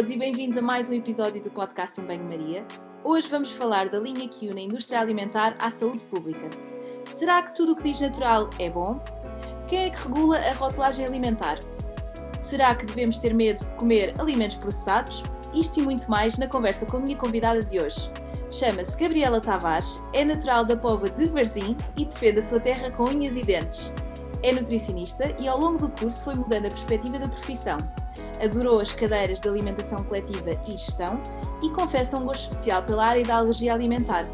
Todos e bem-vindos a mais um episódio do podcast em Banho Maria. Hoje vamos falar da linha que une a indústria alimentar à saúde pública. Será que tudo o que diz natural é bom? Quem é que regula a rotulagem alimentar? Será que devemos ter medo de comer alimentos processados? Isto e muito mais na conversa com a minha convidada de hoje. Chama-se Gabriela Tavares, é natural da Pova de Varzim e defende a sua terra com unhas e dentes. É nutricionista e ao longo do curso foi mudando a perspectiva da profissão adorou as cadeiras de alimentação coletiva e gestão e confessa um gosto especial pela área da alergia alimentar.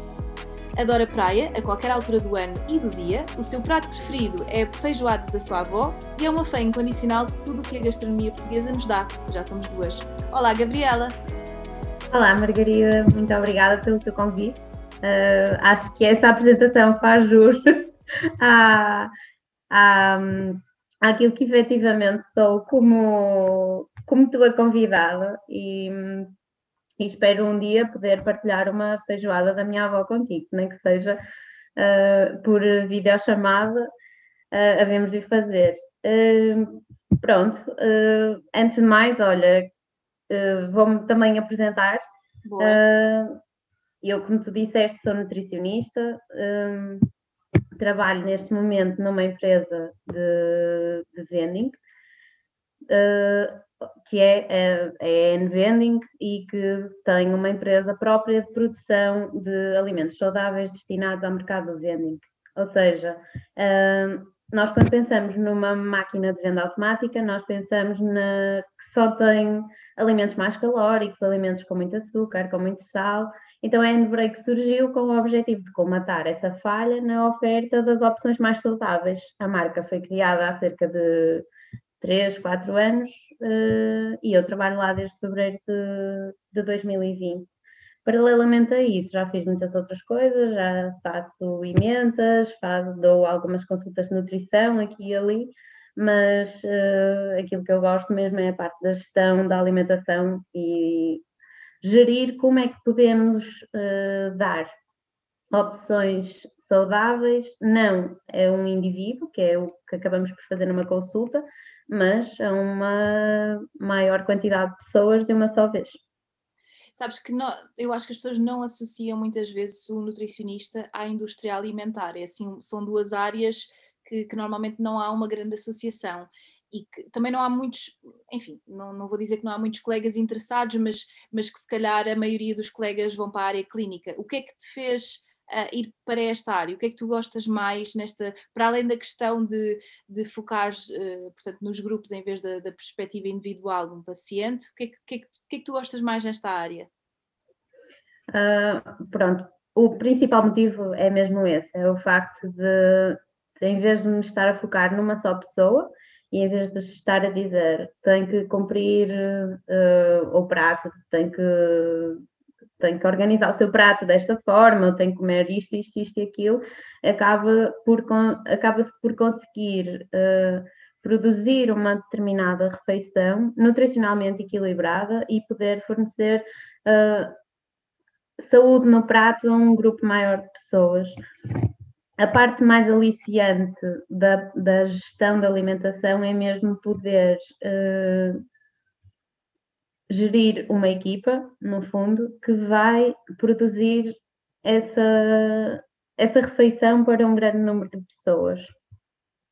Adora praia a qualquer altura do ano e do dia, o seu prato preferido é a feijoada da sua avó e é uma fã incondicional de tudo o que a gastronomia portuguesa nos dá. Já somos duas. Olá, Gabriela! Olá, Margarida, muito obrigada pelo teu convite. Uh, acho que essa apresentação faz jus à, à, àquilo que efetivamente sou como, como tua convidada e, e, espero um dia poder partilhar uma feijoada da minha avó contigo, nem que seja uh, por videochamada, uh, havemos de fazer. Uh, pronto, uh, antes de mais, olha, vou-me também apresentar. eu, como tu disseste, sou nutricionista trabalho neste momento numa empresa de, de vending, uh, que é, é, é N-Vending e que tem uma empresa própria de produção de alimentos saudáveis destinados ao mercado do vending. Ou seja, uh, nós quando pensamos numa máquina de venda automática, nós pensamos na, que só tem alimentos mais calóricos, alimentos com muito açúcar, com muito sal, então a Handbrake surgiu com o objetivo de comatar essa falha na oferta das opções mais saudáveis. A marca foi criada há cerca de 3, 4 anos uh, e eu trabalho lá desde fevereiro de, de 2020. Paralelamente a isso, já fiz muitas outras coisas, já faço emendas, faço, dou algumas consultas de nutrição aqui e ali, mas uh, aquilo que eu gosto mesmo é a parte da gestão da alimentação e gerir como é que podemos uh, dar opções saudáveis, não é um indivíduo, que é o que acabamos por fazer numa consulta, mas a uma maior quantidade de pessoas de uma só vez. Sabes que não, eu acho que as pessoas não associam muitas vezes o nutricionista à indústria alimentar, é assim, são duas áreas que, que normalmente não há uma grande associação e que também não há muitos, enfim, não, não vou dizer que não há muitos colegas interessados, mas, mas que se calhar a maioria dos colegas vão para a área clínica. O que é que te fez uh, ir para esta área? O que é que tu gostas mais nesta, para além da questão de, de focar uh, portanto, nos grupos em vez da, da perspectiva individual de um paciente, o que, é que, que, é que, que, é que tu gostas mais nesta área? Uh, pronto, o principal motivo é mesmo esse, é o facto de, em vez de me estar a focar numa só pessoa, e em vez de estar a dizer tem que cumprir uh, o prato, tem que, tem que organizar o seu prato desta forma, tem que comer isto, isto, isto e aquilo, acaba por, acaba-se por conseguir uh, produzir uma determinada refeição nutricionalmente equilibrada e poder fornecer uh, saúde no prato a um grupo maior de pessoas. A parte mais aliciante da, da gestão da alimentação é mesmo poder uh, gerir uma equipa, no fundo, que vai produzir essa, essa refeição para um grande número de pessoas.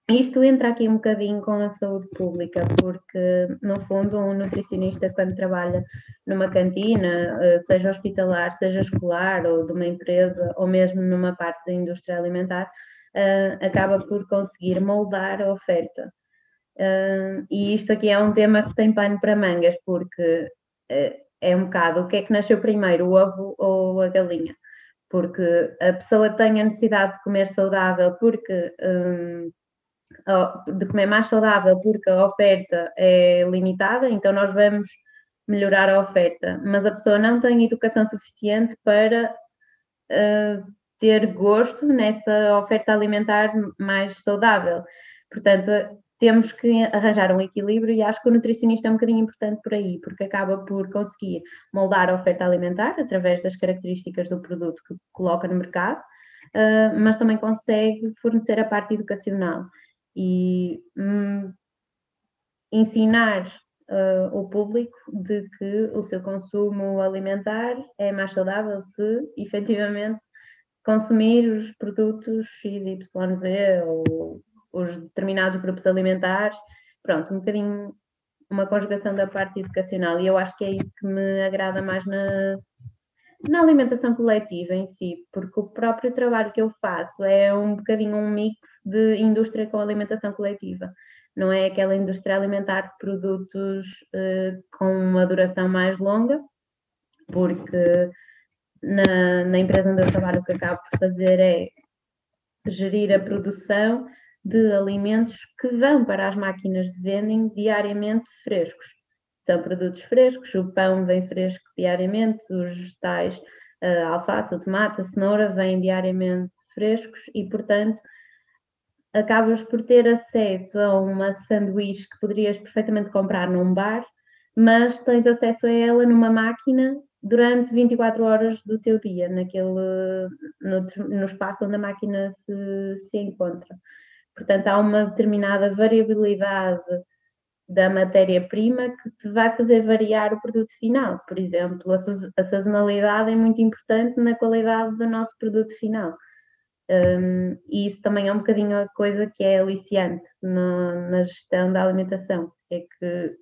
Isto entra aqui um bocadinho com a saúde pública, porque, no fundo, um nutricionista, quando trabalha numa cantina, eh, seja hospitalar, seja escolar, ou de uma empresa, ou mesmo numa parte da indústria alimentar, eh, acaba por conseguir moldar a oferta. Eh, e isto aqui é um tema que tem pano para mangas, porque é um bocado o que é que nasceu primeiro, o ovo ou a galinha? Porque a pessoa tem a necessidade de comer saudável porque de comer mais saudável porque a oferta é limitada, então nós vamos melhorar a oferta, mas a pessoa não tem educação suficiente para uh, ter gosto nessa oferta alimentar mais saudável. Portanto, temos que arranjar um equilíbrio e acho que o nutricionista é um bocadinho importante por aí, porque acaba por conseguir moldar a oferta alimentar através das características do produto que coloca no mercado, uh, mas também consegue fornecer a parte educacional. E hum, ensinar uh, o público de que o seu consumo alimentar é mais saudável se efetivamente consumir os produtos XYZ ou os determinados grupos alimentares. Pronto, um bocadinho uma conjugação da parte educacional e eu acho que é isso que me agrada mais na, na alimentação coletiva em si, porque o próprio trabalho que eu faço é um bocadinho um mix de indústria com alimentação coletiva não é aquela indústria alimentar de produtos uh, com uma duração mais longa, porque na, na, empresa onde eu trabalho o que acabo por fazer é gerir a produção de alimentos que vão para as máquinas de vending diariamente frescos. São produtos frescos, o pão vem fresco diariamente, os vegetais, a alface, o tomate, a cenoura vêm diariamente frescos e, portanto, acabas por ter acesso a uma sanduíche que poderias perfeitamente comprar num bar, mas tens acesso a ela numa máquina durante 24 horas do teu dia, naquele, no, no espaço onde a máquina se, se encontra. Portanto, há uma determinada variabilidade da matéria-prima que te vai fazer variar o produto final. Por exemplo, a, sazonalidade é muito importante na qualidade do nosso produto final. Um, e isso também é um bocadinho a coisa que é aliciante no, na gestão da alimentação, é que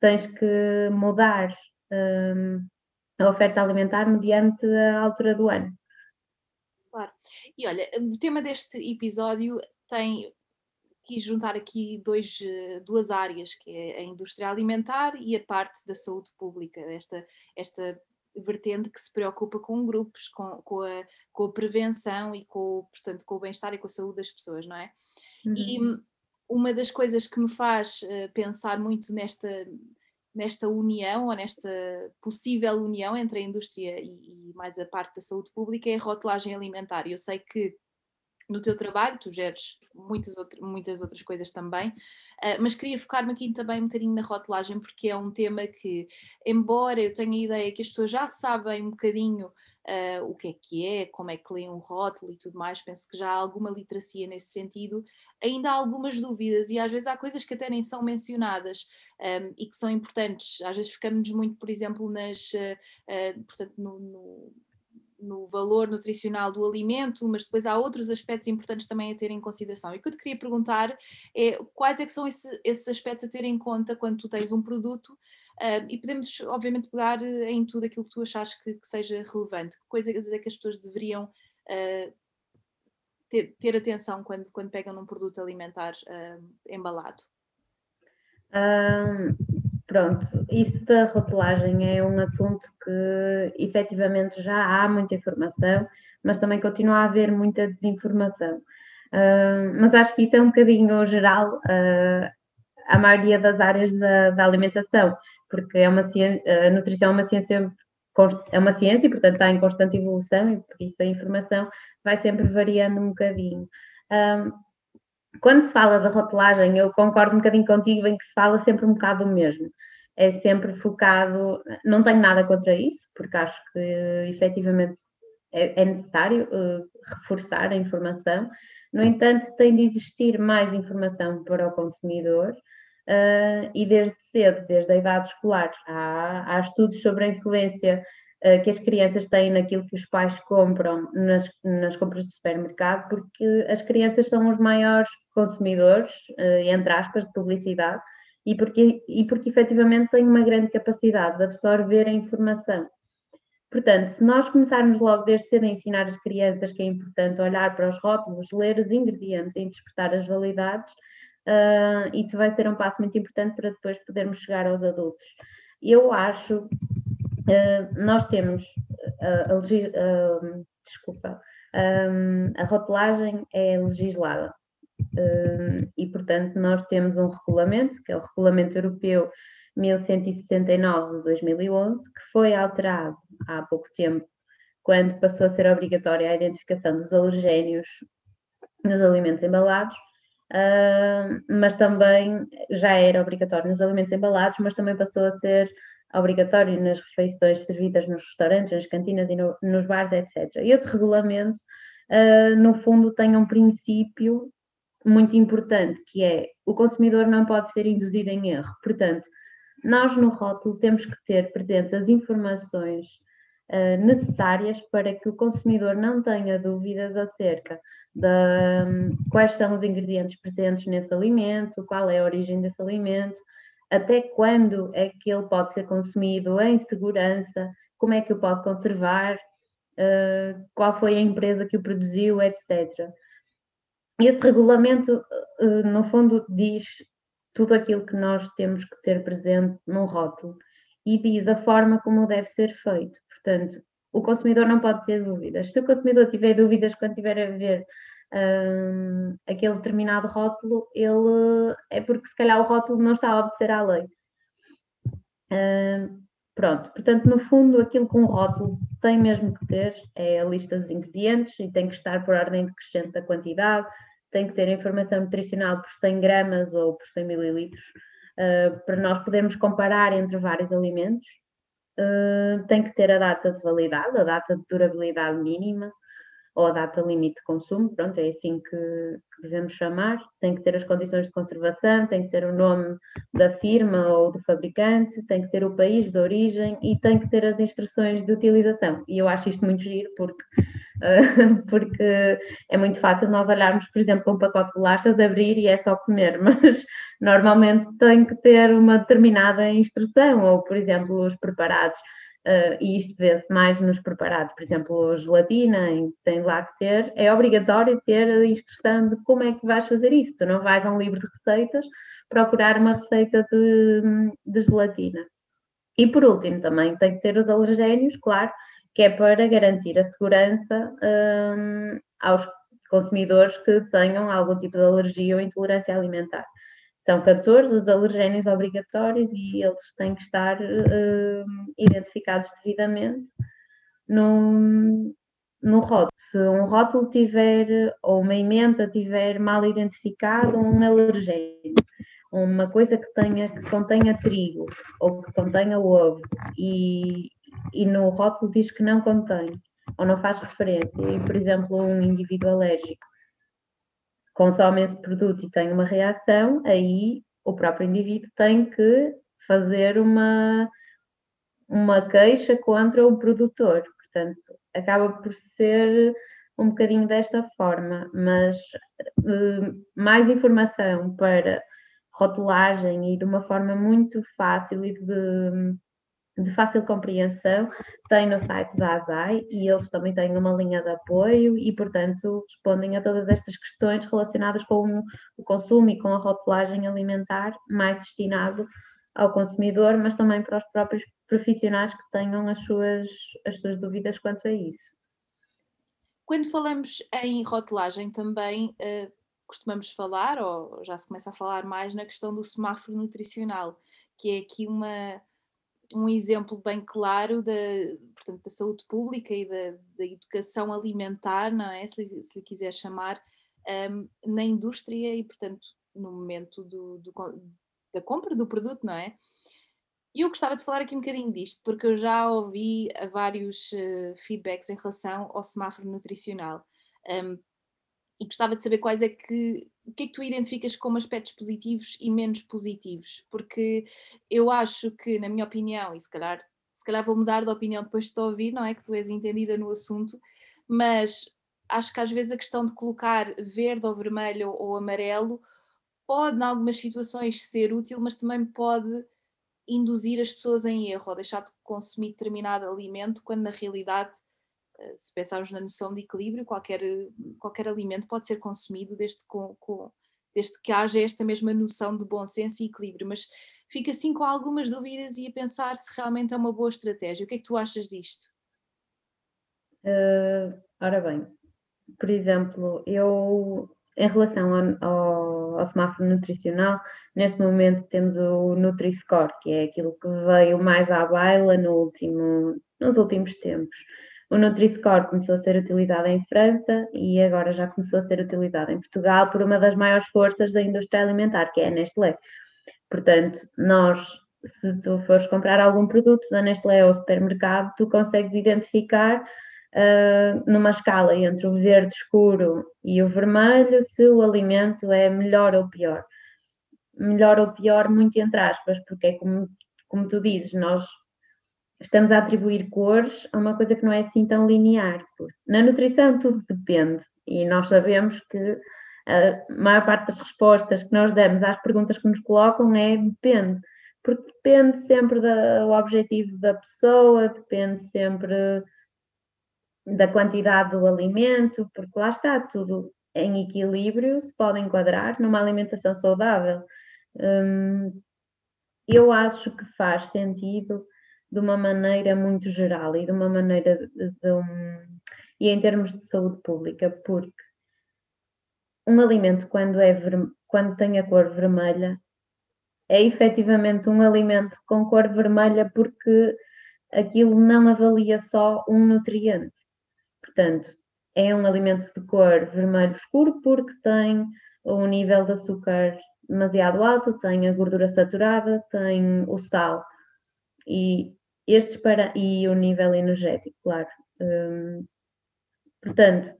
tens que mudar um, a oferta alimentar mediante a altura do ano. Claro. E olha, o tema deste episódio tem quis juntar aqui dois, duas áreas, que é a indústria alimentar e a parte da saúde pública, esta, esta vertente que se preocupa com grupos, com, com, a, com a prevenção e com, portanto, com o bem-estar e com a saúde das pessoas, não é? Uhum. E uma das coisas que me faz uh, pensar muito nesta, nesta união, ou nesta possível união entre a indústria e, e mais a parte da saúde pública é a rotulagem alimentar. Eu sei que no teu trabalho, tu geres muitas, outra, muitas outras coisas também, uh, mas queria focar-me aqui também um bocadinho na rotulagem, porque é um tema que, embora eu tenha a ideia que as pessoas já sabem um bocadinho uh, o que é que é, como é que leem um rótulo e tudo mais, penso que já há alguma literacia nesse sentido, ainda há algumas dúvidas e às vezes há coisas que até nem são mencionadas um, ehm, e que são importantes. Às vezes ficamos muito, por exemplo, nas, uh, portanto, no, no no valor nutricional do alimento, mas depois há outros aspectos importantes também a ter em consideração. E o que eu te queria perguntar é quais é que são esse, esses aspectos a ter em conta quando tu tens um produto uh, e podemos obviamente pegar eh, em tudo aquilo que tu achas que, que seja relevante. Que coisas é que as pessoas deveriam uh, ter, ter, atenção quando, quando pegam num produto alimentar uh, embalado? Um Pronto, isso da rotulagem é um assunto que efetivamente já há muita informação, mas também continua a haver muita desinformação. Uh, mas acho que isso é um bocadinho geral uh, a maioria das áreas da, da, alimentação, porque é uma ciência, a nutrição é uma ciência é uma ciência e portanto está em constante evolução e por isso a informação vai sempre variando um bocadinho. Um, quando se fala da rotulagem, eu concordo um bocadinho contigo em que se fala sempre um bocado do mesmo. É sempre focado, não tenho nada contra isso, porque acho que efetivamente é, é necessário uh, reforçar a informação. No entanto, tem de existir mais informação para o consumidor uh, e desde cedo, desde a idade escolar, há, há estudos sobre a influência que as crianças têm naquilo que os pais compram nas, nas compras do supermercado, porque as crianças são os maiores consumidores, uh, entre aspas, de publicidade, e porque, e porque efetivamente têm uma grande capacidade de absorver a informação. Portanto, se nós começarmos logo desde cedo a ensinar as crianças que é importante olhar para os rótulos, ler os ingredientes e interpretar as validades, uh, isso vai ser um passo muito importante para depois podermos chegar aos adultos. Eu acho, uh, nós temos uh, a, desculpa, um, a rotulagem é legislada. e, portanto, nós temos um regulamento, que é o Regulamento Europeu 1169 de 2011, que foi alterado há pouco tempo, quando passou a ser obrigatória a identificação dos alergénios nos alimentos embalados, uh, mas também já era obrigatório nos alimentos embalados, mas também passou a ser obrigatório nas refeições servidas nos restaurantes, nas cantinas e no, nos bares, etc. Esse regulamento, uh, no fundo, tem um princípio muito importante, que é o consumidor não pode ser induzido em erro. Portanto, nós no rótulo temos que ter presentes as informações uh, necessárias para que o consumidor não tenha dúvidas acerca de um, quais são os ingredientes presentes nesse alimento, qual é a origem desse alimento, até quando é que ele pode ser consumido em segurança, como é que o pode conservar, uh, qual foi a empresa que o produziu, etc. Esse regulamento, uh, no fundo, diz tudo aquilo que nós temos que ter presente num rótulo e diz a forma como deve ser feito. Portanto, o consumidor não pode ter dúvidas. Se o consumidor tiver dúvidas quando estiver a ver um, aquele determinado rótulo, ele é porque se calhar o rótulo não está a obedecer à lei. Um, pronto, portanto, no fundo, aquilo que um rótulo tem mesmo que ter é a lista dos ingredientes e tem que estar por ordem decrescente da quantidade, tem que ter informação nutricional por 100 gramas ou por 100 mililitros, uh, para nós podermos comparar entre vários alimentos. Uh, tem que ter a data de validade, a data de durabilidade mínima, ou a data limite de consumo, pronto, é assim que, que, devemos chamar. Tem que ter as condições de conservação, tem que ter o nome da firma ou do fabricante, tem que ter o país de origem e tem que ter as instruções de utilização. E eu acho isto muito giro porque, uh, porque é muito fácil nós olharmos, por exemplo, um pacote de bolachas, abrir e é só comer, mas normalmente tem que ter uma determinada instrução, ou, por exemplo, os preparados Uh, e isto vê-se mais nos preparados, por exemplo, gelatina, em que tem lá que ter, é obrigatório ter a instrução de como é que vais fazer isso. Tu não vais a um livro de receitas procurar uma receita de, de gelatina. E por último, também tem que ter os alergénios, claro, que é para garantir a segurança um, aos consumidores que tenham algum tipo de alergia ou intolerância alimentar. São 14 os alergénios obrigatórios e eles têm que estar uh, identificados devidamente no, no rótulo. Se um rótulo tiver, ou uma emenda tiver mal identificado, um alergénio, uma coisa que, tenha, que contenha trigo ou que contenha ovo e, e no rótulo diz que não contém ou não faz referência, e por exemplo um indivíduo alérgico consome esse produto e tem uma reação, aí o próprio indivíduo tem que fazer uma, uma queixa contra o produtor. Portanto, acaba por ser um bocadinho desta forma, mas uh, mais informação para rotulagem e de uma forma muito fácil e de de fácil compreensão, tem no site da ASAI e eles também têm uma linha de apoio e, portanto, respondem a todas estas questões relacionadas com o consumo e com a rotulagem alimentar, mais destinado ao consumidor, mas também para os próprios profissionais que tenham as suas, as suas dúvidas quanto a isso. Quando falamos em rotulagem, também uh, costumamos falar, ou já se começa a falar mais, na questão do semáforo nutricional, que é aqui uma um exemplo bem claro da, portanto, da saúde pública e da, da educação alimentar, não é? Se, se lhe quiser chamar, um, na indústria e, portanto, no momento do, do, da compra do produto, não é? E eu gostava de falar aqui um bocadinho disto, porque eu já ouvi vários uh, feedbacks em relação ao semáforo nutricional. Um, e gostava de saber quais é que o que é que tu identificas como aspectos positivos e menos positivos? Porque eu acho que, na minha opinião, e se calhar, se calhar vou mudar de opinião depois de te ouvir, não é? Que tu és entendida no assunto, mas acho que às vezes a questão de colocar verde ou vermelho ou amarelo pode, em algumas situações, ser útil, mas também pode induzir as pessoas em erro ou deixar de consumir determinado alimento, quando na realidade se pensarmos na noção de equilíbrio, qualquer, qualquer alimento pode ser consumido desde, com, com, desde que haja esta mesma noção de bom senso e equilíbrio, mas fico assim com algumas dúvidas e a pensar se realmente é uma boa estratégia. O que é que tu achas disto? Uh, ora bem, por exemplo, eu em relação ao, ao, ao, semáforo nutricional, neste momento temos o Nutri-Score, que é aquilo que veio mais à baila no último, nos últimos tempos. O Nutri-Score começou a ser utilizado em França e agora já começou a ser utilizado em Portugal por uma das maiores forças da indústria alimentar, que é a Nestlé. Portanto, nós, se tu fores comprar algum produto da Nestlé ou supermercado, tu consegues identificar uh, numa escala entre o verde escuro e o vermelho se o alimento é melhor ou pior. Melhor ou pior, muito entre aspas, porque é como, como tu dizes, nós estamos a atribuir cores a uma coisa que não é assim tão linear. Na nutrição tudo depende e nós sabemos que a maior parte das respostas que nós damos às perguntas que nos colocam é depende, porque depende sempre do objetivo da pessoa, depende sempre da quantidade do alimento, porque lá está tudo em equilíbrio, se pode enquadrar numa alimentação saudável. Hum, eu acho que faz sentido de uma maneira muito geral e de uma maneira de, de um, e em termos de saúde pública, porque um alimento quando é quando tem a cor vermelha é efetivamente um alimento com cor vermelha porque aquilo não avalia só um nutriente. Portanto, é um alimento de cor vermelho escuro porque tem um nível de açúcar demasiado alto, tem a gordura saturada, tem o sal e estes para e o nível energético, claro. Hum, portanto,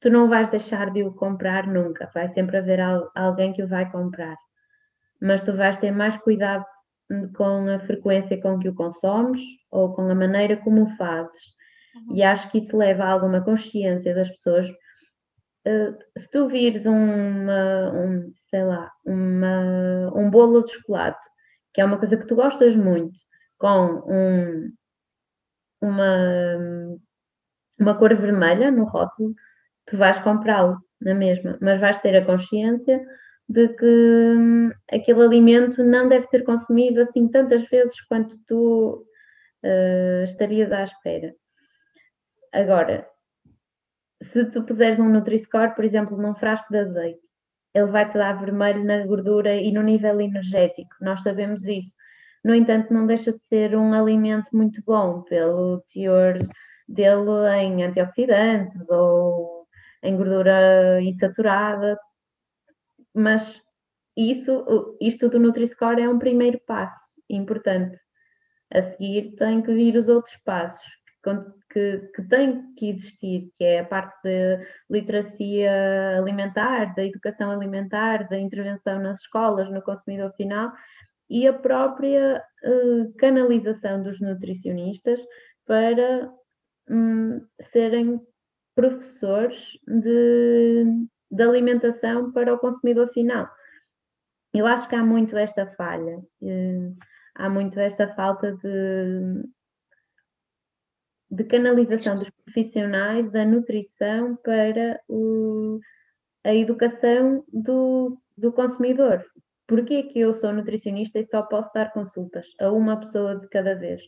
tu não vais deixar de o comprar nunca, vai sempre haver alguém que o vai comprar, mas tu vais ter mais cuidado com a frequência com que o consomes ou com a maneira como o fazes Uhum. E acho que isso leva a alguma consciência das pessoas. Uh, se tu vires uma, um, sei lá, uma, um bolo de chocolate, que é uma coisa que tu gostas muito, com um, uma, uma cor vermelha no rótulo, tu vais comprá-lo na mesma, mas vais ter a consciência de que hum, aquele alimento não deve ser consumido assim tantas vezes quanto tu uh, estarias à espera. Agora, se tu puseres um Nutri-Score, por exemplo, num frasco de azeite, ele vai-te dar vermelho na gordura e no nível energético, nós sabemos isso. No entanto, não deixa de ser um alimento muito bom pelo teor dele em antioxidantes ou em gordura insaturada, mas isso, isto do Nutri-Score é um primeiro passo importante. A seguir tem que vir os outros passos, que, que tem que existir, que é a parte da literacia alimentar, da educação alimentar, da intervenção nas escolas, no consumidor final, e a própria uh, canalização dos nutricionistas para um, serem professores de, de alimentação para o consumidor final. Eu acho que há muito esta falha, uh, há muito esta falta de, de canalização dos profissionais da nutrição para o, a educação do, do consumidor. Porquê que eu sou nutricionista e só posso dar consultas a uma pessoa de cada vez?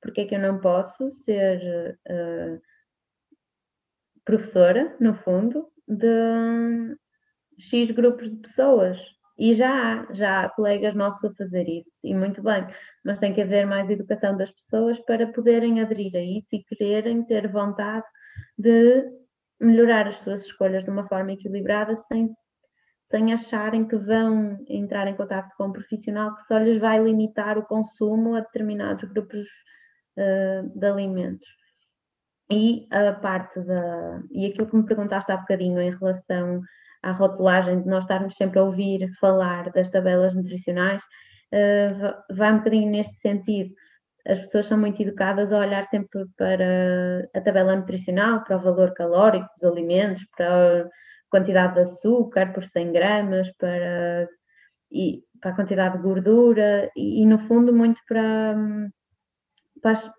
Porquê que eu não posso ser uh, professora, no fundo, de X grupos de pessoas? E já há, já há colegas nossos a fazer isso, e muito bem, mas tem que haver mais educação das pessoas para poderem aderir a isso e quererem ter vontade de melhorar as suas escolhas de uma forma equilibrada sem, sem acharem que vão entrar em contato com um profissional que só lhes vai limitar o consumo a determinados grupos uh, de alimentos. E a parte da. E aquilo que me perguntaste há bocadinho em relação à rotulagem, de nós estarmos sempre a ouvir falar das tabelas nutricionais, uh, vai um bocadinho neste sentido. As pessoas são muito educadas a olhar sempre para a tabela nutricional, para o valor calórico dos alimentos, para quantidade de açúcar por 100 gramas, para, e, para a quantidade de gordura e, e no fundo, muito para, para as,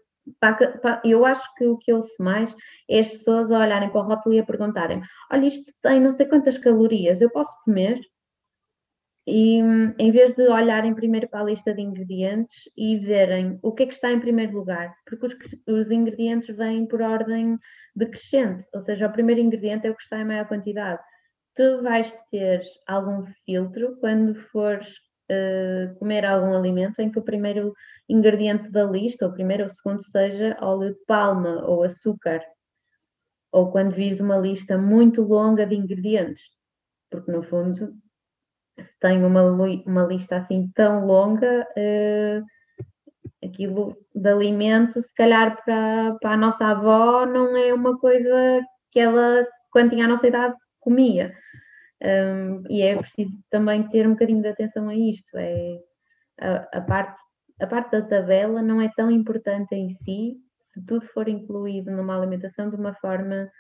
eu acho que o que ouço mais é as pessoas olharem para o rótulo e a perguntarem: olha, isto tem não sei quantas calorias, eu posso comer? E em vez de olharem primeiro para a lista de ingredientes e verem o que é que está em primeiro lugar, porque os, os ingredientes vêm por ordem decrescente, ou seja, o primeiro ingrediente é o que está em maior quantidade. tu vais ter algum filtro quando fores uh, comer algum alimento em que o primeiro ingrediente da lista, ou o primeiro ou o segundo, seja óleo de palma ou açúcar, ou quando vis uma lista muito longa de ingredientes, porque no fundo, se tem uma, uma lista assim tão longa, uh, aquilo de alimento, se calhar para, para a nossa avó, não é uma coisa que ela, quando tinha a nossa idade, comia. Um, e é preciso também ter um bocadinho de atenção a isto. É, a, a, parte, a parte da tabela não é tão importante em si se tudo for incluído numa alimentação de uma forma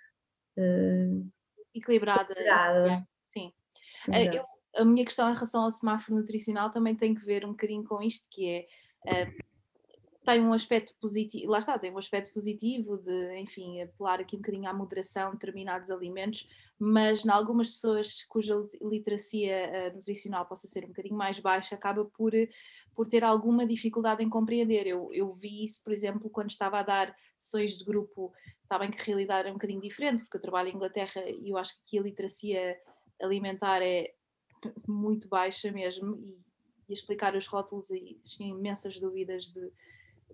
uh, equilibrada. equilibrada. Sim. Uh, eu, a minha questão em relação ao semáforo nutricional também tem que ver um bocadinho com isto, que é uh, tem um aspecto positivo, lá está, tem um aspecto positivo de, enfim, apelar aqui um bocadinho à moderação de determinados alimentos, mas em algumas pessoas cuja literacia uh, nutricional possa ser um bocadinho mais baixa, acaba por, por ter alguma dificuldade em compreender. Eu, eu vi isso, por exemplo, quando estava a dar sessões de grupo, está bem que a realidade é um bocadinho diferente, porque eu trabalho em Inglaterra e eu acho que aqui a literacia alimentar é muito baixa mesmo, e, e explicar os rótulos e existem imensas dúvidas de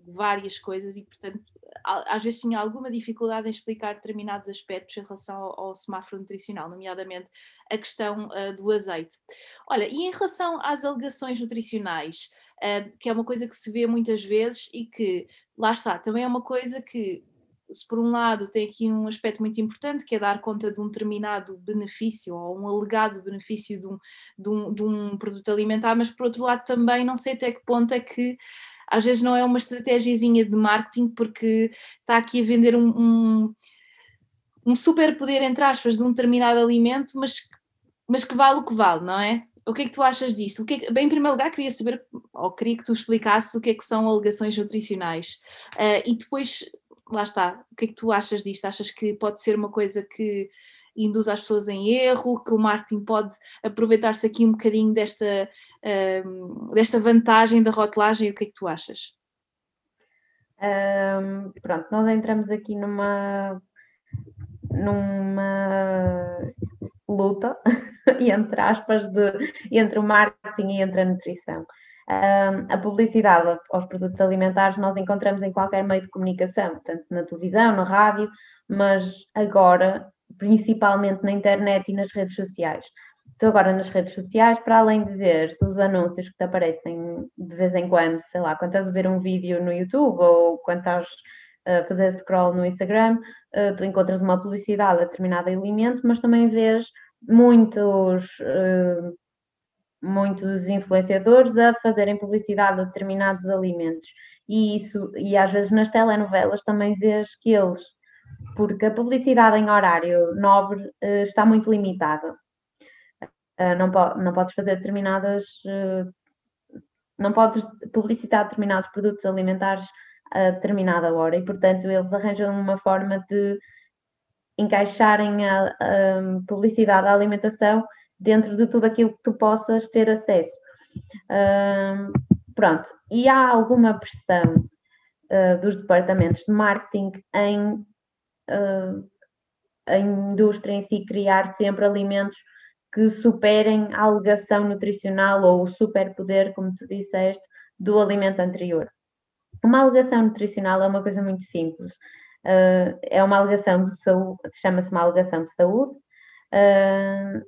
de várias coisas e, portanto, às vezes tinha alguma dificuldade em explicar determinados aspectos em relação ao, ao semáforo nutricional, nomeadamente a questão uh, do azeite. Olha, e em relação às alegações nutricionais, uh, que é uma coisa que se vê muitas vezes e que, lá está, também é uma coisa que se por um lado tem aqui um aspecto muito importante que é dar conta de um determinado benefício ou um alegado benefício de um, de um, de um produto alimentar, mas por outro lado também não sei até que ponto é que às vezes não é uma estratégiazinha de marketing porque está aqui a vender um, um, um entre aspas, de um determinado alimento, mas, mas que vale o que vale, não é? O que é que tu achas disso? O que, é que bem, em primeiro lugar, queria saber, ou queria que tu explicasses o que é que são alegações nutricionais. Uh, e depois, lá está, o que é que tu achas disto? Achas que pode ser uma coisa que induz as pessoas em erro, que o marketing pode aproveitar-se aqui um bocadinho desta, desta vantagem da rotulagem, o que é que tu achas? Um, pronto, nós entramos aqui numa, numa luta, entre aspas, de, entre o marketing e entre a nutrição. A publicidade aos produtos alimentares nós encontramos em qualquer meio de comunicação, tanto na televisão, na rádio, mas agora principalmente na internet e nas redes sociais. Estou agora nas redes sociais, para além de ver os anúncios que te aparecem de vez em quando, sei lá, quando estás a ver um vídeo no YouTube ou quando estás a fazer scroll no Instagram, eh, tu encontras uma publicidade a determinado alimento, mas também vês muitos, eh, muitos influenciadores a fazerem publicidade a determinados alimentos. E isso, e às vezes nas telenovelas também vês que eles porque a publicidade em horário nobre uh, está muito limitada. Uh, não, não podes fazer determinadas. Uh, não podes publicitar determinados produtos alimentares a determinada hora e, portanto, eles arranjam uma forma de encaixarem a, a publicidade da alimentação dentro de tudo aquilo que tu possas ter acesso. pronto, e há alguma pressão uh, dos departamentos de marketing em a indústria em si criar sempre alimentos que superem a alegação nutricional ou o superpoder, como tu disseste, do alimento anterior. Uma alegação nutricional é uma coisa muito simples. Uh, é uma alegação de saúde, chama-se uma alegação de saúde,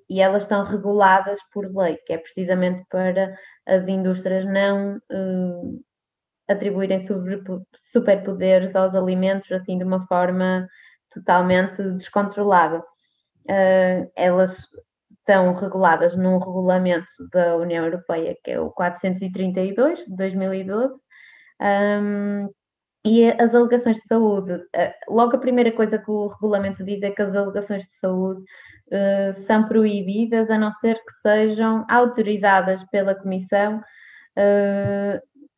e elas estão reguladas por lei, que é precisamente para as indústrias não uh, atribuírem superpoderes aos alimentos assim de uma forma totalmente descontrolada. Uh, elas estão reguladas num regulamento da União Europeia, que é o 432 de 2012, um, e as alegações de saúde, uh, logo a primeira coisa que o regulamento diz é que as alegações de saúde uh, são proibidas a não ser que sejam autorizadas pela Comissão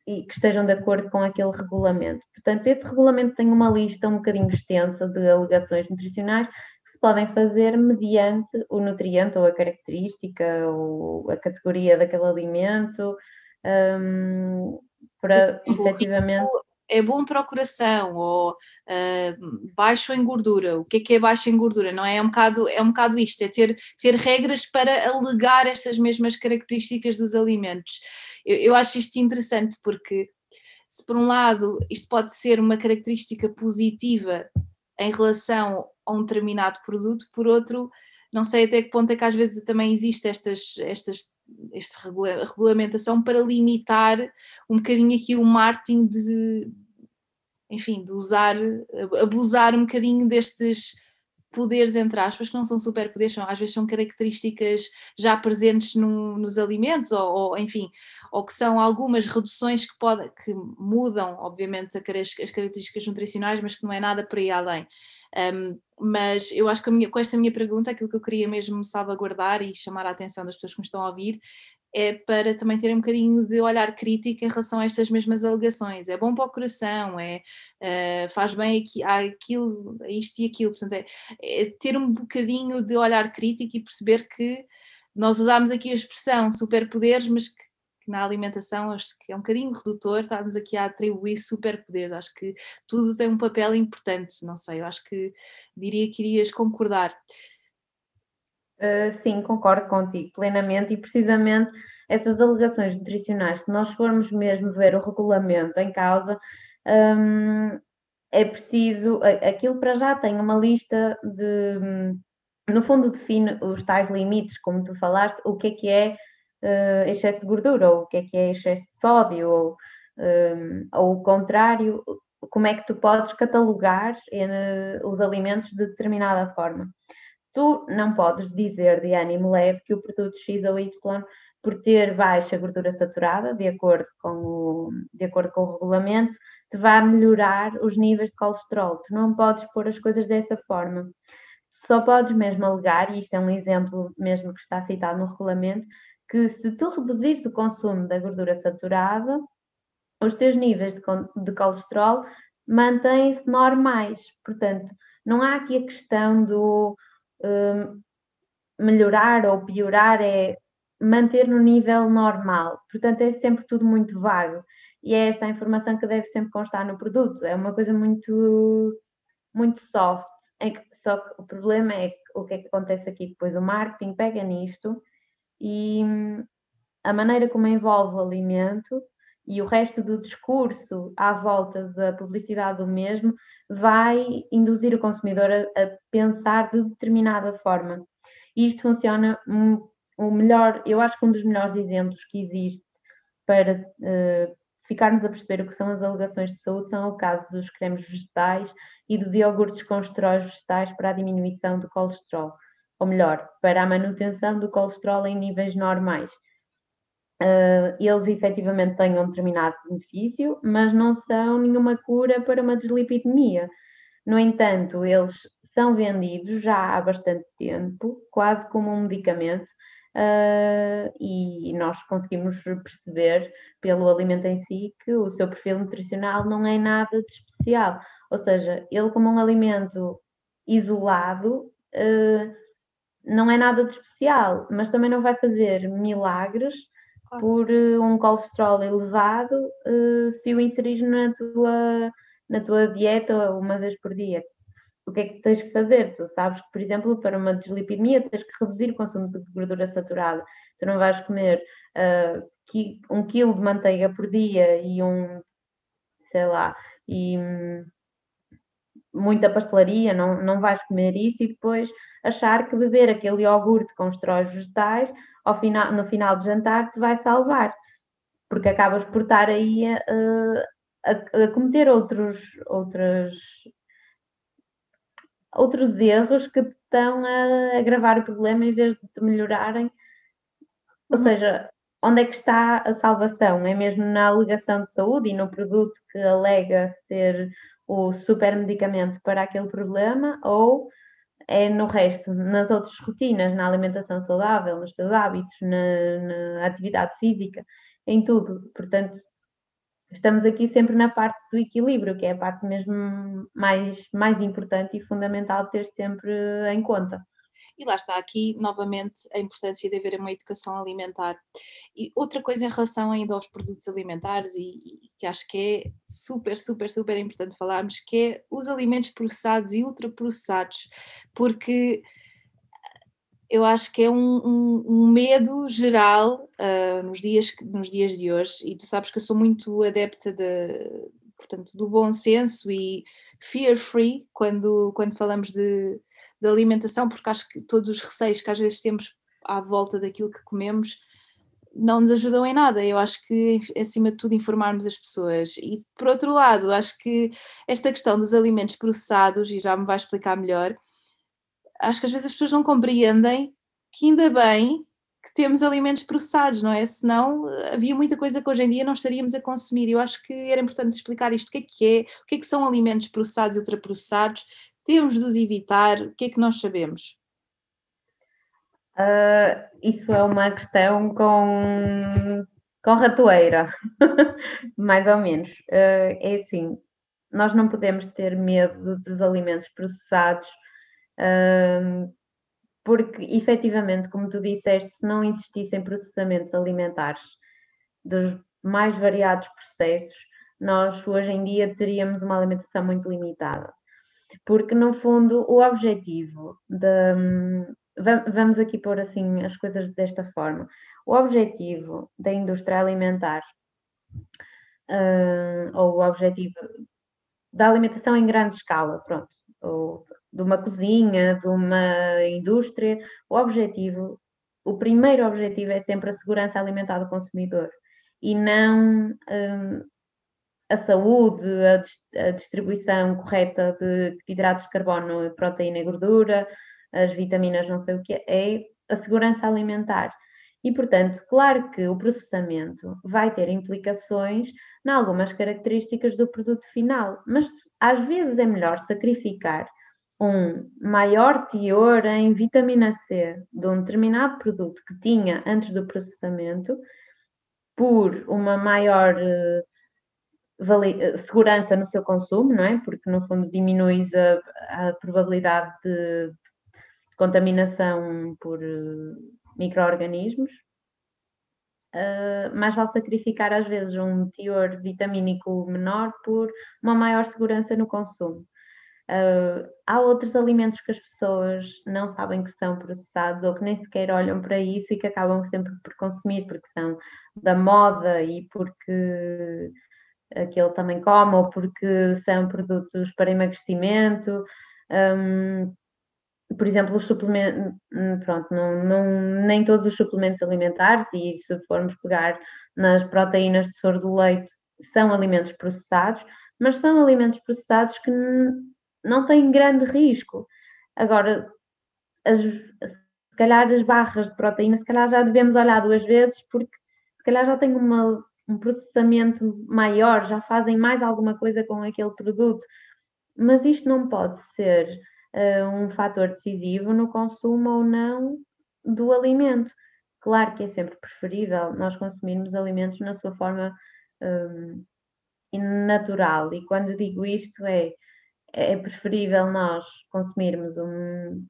e que estejam de acordo com aquele regulamento. Portanto, esse regulamento tem uma lista um bocadinho extensa de alegações nutricionais que se podem fazer mediante o nutriente ou a característica ou a categoria daquele alimento, um, para efetivamente. É bom para o coração ou uh, baixo em gordura. O que é que é baixo em gordura? Não é? É um bocado, é um bocado isto, é ter, ter regras para alegar estas mesmas características dos alimentos. Eu, eu acho isto interessante porque se por um lado isto pode ser uma característica positiva em relação a um determinado produto, por outro, não sei até que ponto é que às vezes também existe estas, estas esta regulamentação para limitar um bocadinho aqui o marketing de, enfim, de usar, abusar um bocadinho destes poderes, entre aspas, que não são superpoderes, são, às vezes são características já presentes no, nos alimentos, ou, ou, enfim, ou que são algumas reduções que, pode, que mudam, obviamente, as características nutricionais, mas que não é nada para ir além. Um, mas eu acho que minha, com esta minha pergunta, aquilo que eu queria mesmo salvaguardar e chamar a atenção das pessoas que me estão a ouvir é para também ter um bocadinho de olhar crítico em relação a estas mesmas alegações. É bom para o coração, é, uh, faz bem aqui, aquilo, isto e aquilo. Portanto, é, é, ter um bocadinho de olhar crítico e perceber que nós usámos aqui a expressão superpoderes, mas que que na alimentação acho que é um bocadinho redutor estarmos aqui a atribuir superpoderes. Acho que tudo tem um papel importante, não sei, eu acho que diria que irias concordar. Uh, sim, concordo contigo plenamente e precisamente essas alegações nutricionais, se nós formos mesmo ver o regulamento em causa, um, é preciso, aquilo para já tem uma lista de, no fundo define os tais limites, como tu falaste, o que é que é uh, excesso de gordura, ou o que é que é excesso de sódio, ou, um, ou o contrário, como é que tu podes catalogar uh, os alimentos de determinada forma. Tu não podes dizer de ânimo leve que o produto X ou Y, por ter baixa gordura saturada, de acordo com o, de acordo com o regulamento, te vai melhorar os níveis de colesterol. Tu não podes pôr as coisas dessa forma. Só podes mesmo alegar, e isto é um exemplo mesmo que está citado no regulamento, que se tu reduzires o consumo da gordura saturada, os teus níveis de, de colesterol mantêm-se normais. Portanto, não há aqui a questão do um, melhorar ou piorar, é manter no nível normal. Portanto, é sempre tudo muito vago. E é esta a informação que deve sempre constar no produto. É uma coisa muito, muito soft. É que, só que o problema é que, o que é que acontece aqui depois? O marketing pega nisto e hum, a maneira como envolve o alimento e o resto do discurso à volta da publicidade do mesmo vai induzir o consumidor a, a pensar de determinada forma. Isto funciona o melhor, eu acho que um dos melhores exemplos que existe para uh, ficarmos a perceber o que são as alegações de saúde são o caso dos cremes vegetais e dos iogurtes com esteróis vegetais para a diminuição do colesterol ou melhor, para a manutenção do colesterol em níveis normais. Uh, eles efetivamente têm um determinado benefício, mas não são nenhuma cura para uma deslipidemia. No entanto, eles são vendidos já há bastante tempo, quase como um medicamento, uh, e nós conseguimos perceber pelo alimento em si que o seu perfil nutricional não é nada de especial. Ou seja, ele, como um alimento isolado, uh, não é nada de especial, mas também não vai fazer milagres. Por uh, um colesterol elevado uh, se o inserir na tua, na tua dieta uma vez por dia. O que é que tens que fazer? Tu sabes que, por exemplo, para uma deslipidemia tens que reduzir o consumo de gordura saturada. Tu não vais comer uh, um quilo de manteiga por dia e um, sei lá, e hum, muita pastelaria, não, não vais comer isso e depois achar que beber aquele iogurte com estróis vegetais ao final, no final de jantar te vai salvar, porque acabas por estar aí a, a, a cometer outros, outros, outros erros que estão a agravar o problema em vez de te melhorarem. Ou uhum. seja, onde é que está a salvação? É mesmo na alegação de saúde e no produto que alega ser o super medicamento para aquele problema ou é no resto, nas outras rotinas, na alimentação saudável, nos teus hábitos, na, na atividade física, em tudo. Portanto, estamos aqui sempre na parte do equilíbrio, que é a parte mesmo mais, mais importante e fundamental ter sempre em conta. E lá está aqui novamente a importância de haver uma educação alimentar. E outra coisa em relação ainda aos produtos alimentares, e, e que acho que é super, super, super importante falarmos, que é os alimentos processados e ultraprocessados, porque eu acho que é um, um, um medo geral uh, nos, dias, nos dias de hoje, e tu sabes que eu sou muito adepta de, portanto, do bom senso e fear free quando, quando falamos de, de alimentação, porque acho que todos os receios que às vezes temos à volta daquilo que comemos não nos ajudam em nada. Eu acho que, acima de tudo, informarmos as pessoas. E, por outro lado, acho que esta questão dos alimentos processados, e já me vai explicar melhor, acho que às vezes as pessoas não compreendem que ainda bem que temos alimentos processados, não é? Senão havia muita coisa que hoje em dia não estaríamos a consumir. Eu acho que era importante explicar isto, o que é que é, o que é que são alimentos processados e ultraprocessados, temos de os evitar, o que é que nós sabemos? Uh, isso é uma questão com, com ratoeira, mais ou menos. Uh, é assim, nós não podemos ter medo dos alimentos processados porque efetivamente, como tu disseste, se não existissem processamentos alimentares dos mais variados processos, nós hoje em dia teríamos uma alimentação muito limitada. Porque, no fundo, o objetivo de. Vamos aqui pôr assim as coisas desta forma. O objetivo da indústria alimentar, uh, ou o objetivo da alimentação em grande escala, pronto, ou de uma cozinha, de uma indústria, o objetivo, o primeiro objetivo é sempre a segurança alimentar do consumidor e não um, a saúde, a, distribuição correta de hidratos de carbono, proteína e gordura, as vitaminas, não sei o que, é a segurança alimentar. E, portanto, claro que o processamento vai ter implicações em algumas características do produto final, mas às vezes é melhor sacrificar um maior teor em vitamina C de um determinado produto que tinha antes do processamento por uma maior uh, segurança no seu consumo, não é? Porque no fundo diminui a, a probabilidade de, contaminação por uh, micro-organismos. Uh, mais vale sacrificar às vezes um teor vitamínico menor por uma maior segurança no consumo. Uh, há outros alimentos que as pessoas não sabem que são processados ou que nem sequer olham para isso e que acabam sempre por consumir porque são da moda e porque aquele também come ou porque são produtos para emagrecimento. Um, por exemplo, os suplementos, hum, pronto, não, não, nem todos os suplementos alimentares, e se formos pegar nas proteínas de soro do leite, são alimentos processados, mas são alimentos processados que não tem grande risco. Agora, as, se calhar as barras de proteína, se calhar já devemos olhar duas vezes, porque se calhar já tem uma, um processamento maior, já fazem mais alguma coisa com aquele produto. Mas isto não pode ser uh, um fator decisivo no consumo ou não do alimento. Claro que é sempre preferível nós consumirmos alimentos na sua forma um, natural, e quando digo isto é é preferível nós consumirmos um,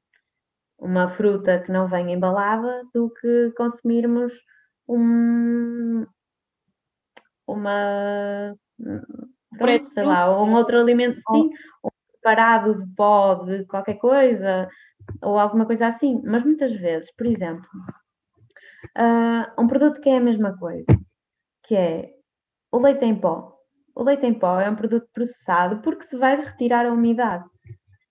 uma fruta que não vem embalada do que consumirmos um, uma pronto, sei lá, um outro alimento, sim, um preparado de pó de qualquer coisa ou alguma coisa assim. Mas muitas vezes, por exemplo, uh, um produto que é a mesma coisa, que é o leite em pó. O leite em pó é um produto processado porque se vai retirar a umidade.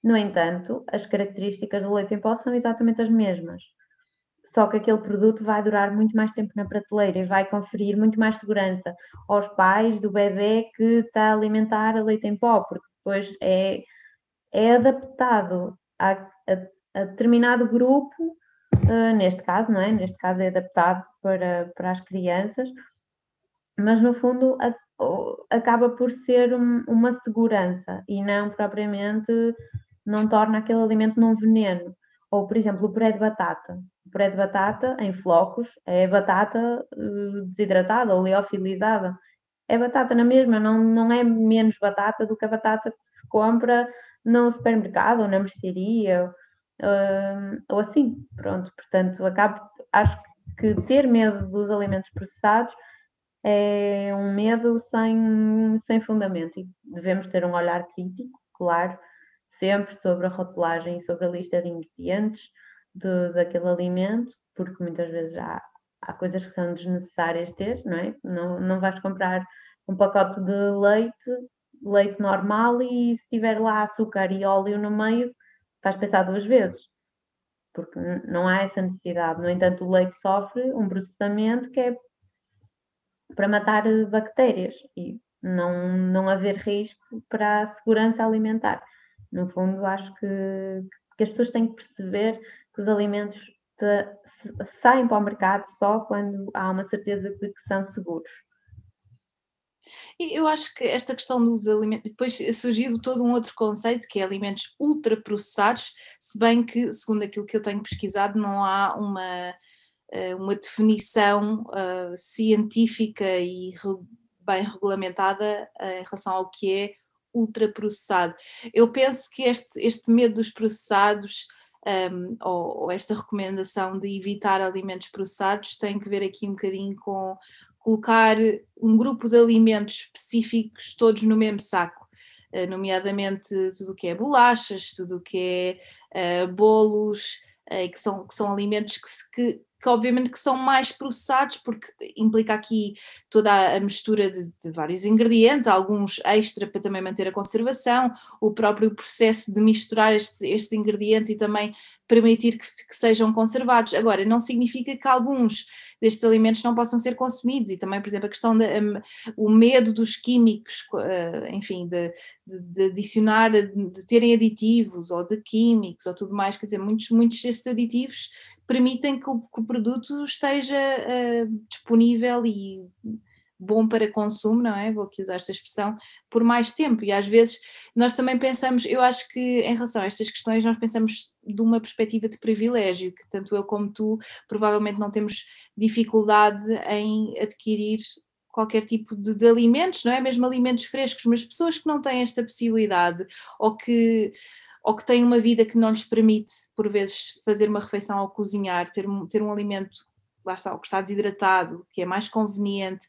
No entanto, as características do leite em pó são exatamente as mesmas. Só que aquele produto vai durar muito mais tempo na prateleira e vai conferir muito mais segurança aos pais do bebê que está a alimentar a leite em pó, porque depois é, é adaptado a, a, a determinado grupo, uh, neste caso, não é? Neste caso é adaptado para, para as crianças, mas no fundo a, acaba por ser um, uma segurança e não propriamente não torna aquele alimento num veneno. Ou, por exemplo, o puré de batata. O puré de batata em flocos é batata uh, desidratada ou liofilizada. É batata na mesma, não, não é menos batata do que a batata que se compra no supermercado ou na mercearia. uh, ou assim, pronto. Portanto, acabo, acho que ter medo dos alimentos processados é um medo sem, sem fundamento e devemos ter um olhar crítico, claro, sempre sobre a rotulagem e sobre a lista de ingredientes de, daquele alimento, porque muitas vezes há, há coisas que são desnecessárias ter, não é? Não, não vais comprar um pacote de leite, leite normal, e se tiver lá açúcar e óleo no meio, vais pensar duas vezes, porque não há essa necessidade. No entanto, o leite sofre um processamento que é para matar eh, bactérias e não, não haver risco para a segurança alimentar. No fundo, acho que, que as pessoas têm que perceber que os alimentos saem para o mercado só quando há uma certeza de que são seguros. Eu acho que esta questão dos alimentos, depois surgiu todo um outro conceito que é alimentos ultraprocessados, se bem que, segundo aquilo que eu tenho pesquisado, não há uma, eh, uma definição uh, científica e bem regulamentada uh, em relação ao que é ultraprocessado. Eu penso que este, este medo dos processados um, ou, ou, esta recomendação de evitar alimentos processados tem que ver aqui um bocadinho com colocar um grupo de alimentos específicos todos no mesmo saco, uh, nomeadamente tudo o que é bolachas, tudo o que é uh, bolos, uh, que, são, que são alimentos que, que que obviamente que são mais processados porque implica aqui toda a mistura de, de, vários ingredientes, alguns extra para também manter a conservação, o próprio processo de misturar estes, estes ingredientes e também permitir que, que, sejam conservados. Agora, não significa que alguns destes alimentos não possam ser consumidos e também, por exemplo, a questão do um, medo dos químicos, uh, enfim, de, de, de adicionar, de, de terem aditivos ou de químicos ou tudo mais, quer dizer, muitos, muitos destes aditivos permitem que o, que o produto esteja uh, disponível e bom para consumo, não é? Vou aqui usar esta expressão, por mais tempo. E às vezes nós também pensamos, eu acho que em relação a estas questões, nós pensamos de uma perspectiva de privilégio, que tanto eu como tu provavelmente não temos dificuldade em adquirir qualquer tipo de, de alimentos, não é? Mesmo alimentos frescos, mas pessoas que não têm esta possibilidade ou que ou que têm uma vida que não lhes permite, por vezes, fazer uma refeição ou cozinhar, ter, ter um alimento, lá está, que está desidratado, que é mais conveniente.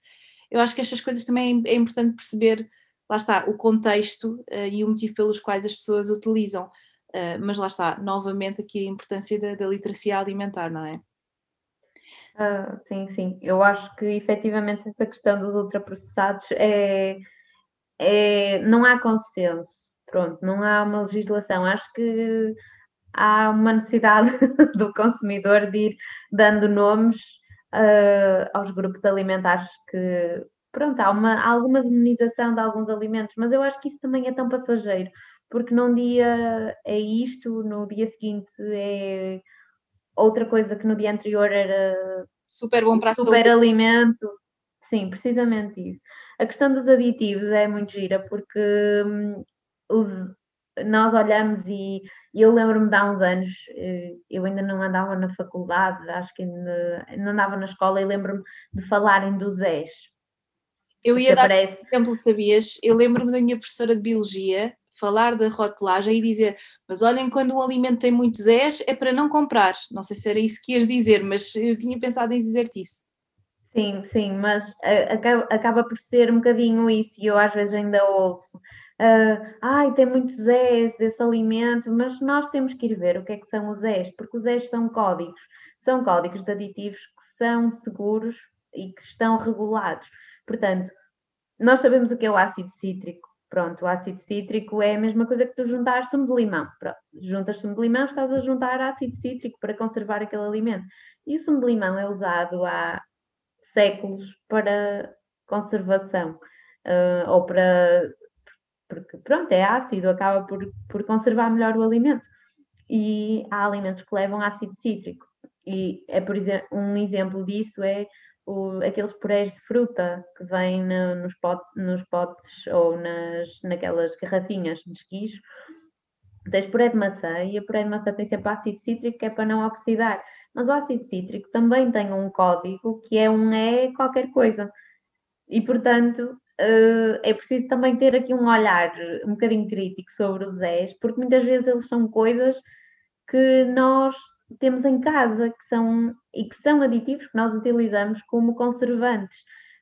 Eu acho que estas coisas também é, é importante perceber, lá está, o contexto uh, e o motivo pelos quais as pessoas utilizam. Uh, mas lá está, novamente aqui a importância da, da literacia alimentar, não é? Uh, sim, sim. Eu acho que efetivamente essa questão dos ultraprocessados é, é não há consenso Pronto, não há uma legislação. Acho que há uma necessidade do consumidor de ir dando nomes uh, aos grupos alimentares que, pronto, há, uma, há alguma demonização de alguns alimentos, mas eu acho que isso também é tão passageiro, porque num dia é isto, no dia seguinte é outra coisa que no dia anterior era super bom para a super alimento. Sim, precisamente isso. A questão dos aditivos é muito gira porque hum, os, nós olhamos e, e eu lembro-me de há uns anos, eh, eu ainda não andava na faculdade, acho que ainda, ainda andava na escola e lembro-me de falarem dos Zés. Eu ia dar aparece... exemplo, sabias? Eu lembro-me da minha professora de Biologia falar da rotulagem e dizer, mas olhem, quando um alimento tem muitos Zés é para não comprar. Não sei se era isso que ias dizer, mas eu tinha pensado em dizer-te isso. Sim, sim, mas uh, acaba, acaba por ser um bocadinho isso e eu às vezes ainda ouço uh, ai, tem muitos Zés esse alimento, mas nós temos que ir ver o que é que são os Zés, porque os Zés são códigos, são códigos de aditivos que são seguros e que estão regulados. Portanto, nós sabemos o que é o ácido cítrico. Pronto, o ácido cítrico é a mesma coisa que tu juntar sumo de limão. Pronto, juntas sumo de limão, estás a juntar ácido cítrico para conservar aquele alimento. E o sumo de limão é usado há séculos para conservação uh, ou para porque pronto, é ácido, acaba por, por conservar melhor o alimento. E há alimentos que levam ácido cítrico. E é por exemplo, um exemplo disso é o, aqueles purés de fruta que vêm no, nos, pot, nos potes ou nas, naquelas garrafinhas de esquicho. Tens puré de maçã e a puré de maçã tem sempre ácido cítrico que é para não oxidar. Mas o ácido cítrico também tem um código que é um E qualquer coisa. E portanto, é preciso também ter aqui um olhar um bocadinho crítico sobre os Zés, porque muitas vezes eles são coisas que nós temos em casa que são, e que são aditivos que nós utilizamos como conservantes.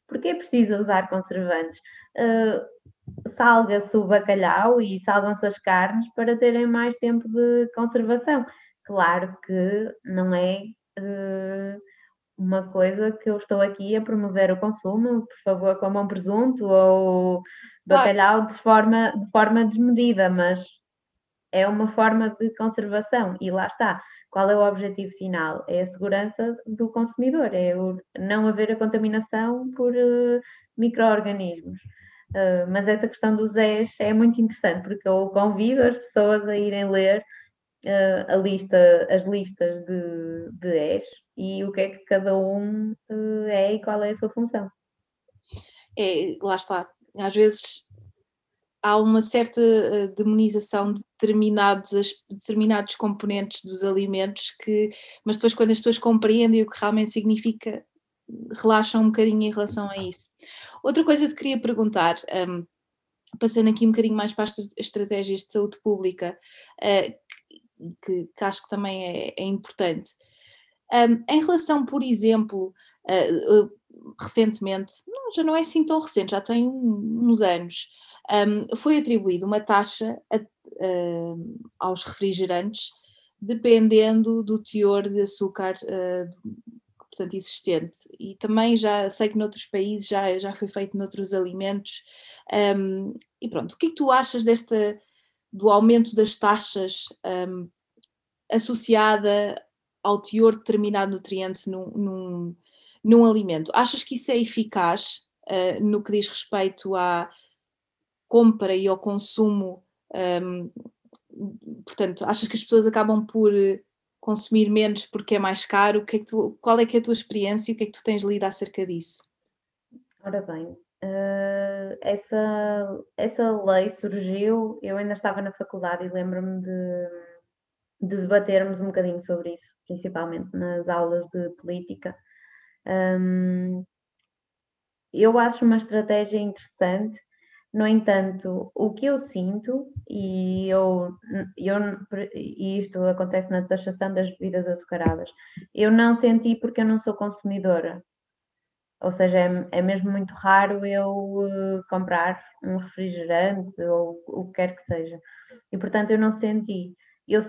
Porque é preciso usar conservantes? Uh, salga-se o bacalhau e salgam-se as carnes para terem mais tempo de conservação. Claro que não é uh, uma coisa que eu estou aqui a promover o consumo, por favor, comam presunto ou bacalhau de forma, de forma desmedida, mas é uma forma de conservação e lá está. Qual é o objetivo final? É a segurança do consumidor, é o não haver a contaminação por uh, micro-organismos. Uh, mas essa questão dos ES é muito interessante, porque eu convido as pessoas a irem ler uh, a lista, as listas de, de ES e o que é que cada um é e qual é a sua função. É, lá está. Às vezes há uma certa eh, demonização de determinados, determinados componentes dos alimentos que, mas depois quando as pessoas compreendem o que realmente significa, relaxam um bocadinho em relação a isso. Outra coisa que queria perguntar, um, passando aqui um bocadinho mais para as estratégias de saúde pública, uh, que, que, acho que também é, é importante. Um, em relação, por exemplo, uh, uh, recentemente, não, já não é assim tão recente, já tem uns anos, um, foi atribuída uma taxa a, uh, aos refrigerantes dependendo do teor de açúcar uh, portanto, existente. E também já sei que noutros países já, já foi feito noutros alimentos. Um, e pronto, o que é que tu achas desta, do aumento das taxas um, associada ao teor de determinado nutriente num, num, num alimento? Achas que isso é eficaz uh, no que diz respeito à compra e ao consumo, um, portanto, achas que as pessoas acabam por consumir menos porque é mais caro? Que é que tu, qual é que é a tua experiência e o que é que tu tens lido acerca disso? Ora bem, uh, essa, essa lei surgiu, eu ainda estava na faculdade e lembro-me de debatermos um bocadinho sobre isso, principalmente nas aulas de política. Um, eu acho uma estratégia interessante no entanto, o que eu sinto, e, eu, eu, e isto acontece na taxação das bebidas açucaradas, eu não senti porque eu não sou consumidora. Ou seja, é, é mesmo muito raro eu uh, comprar um refrigerante ou o que quer que seja. E portanto eu não senti. Eu,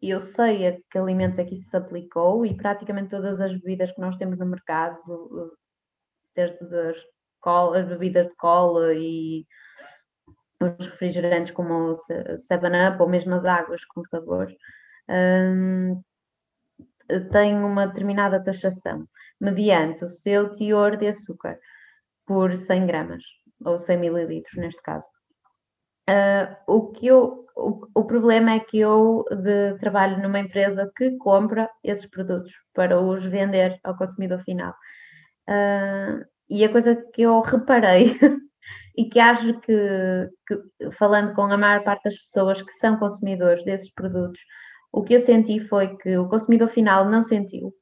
eu sei a que alimentos é que isso se aplicou e praticamente todas as bebidas que nós temos no mercado, desde as cola, as bebidas de cola e os refrigerantes como o 7-Up ou mesmo as águas com sabor, um, têm uma determinada taxação, mediante o seu teor de açúcar por 100 gramas, ou 100 mililitros neste caso. Uh, o, que eu, o, o, problema é que eu de, trabalho numa empresa que compra esses produtos para os vender ao consumidor final. Uh, e a coisa que eu reparei e que acho que, que, falando com a maior parte das pessoas que são consumidores desses produtos, o que eu senti foi que o consumidor final não sentiu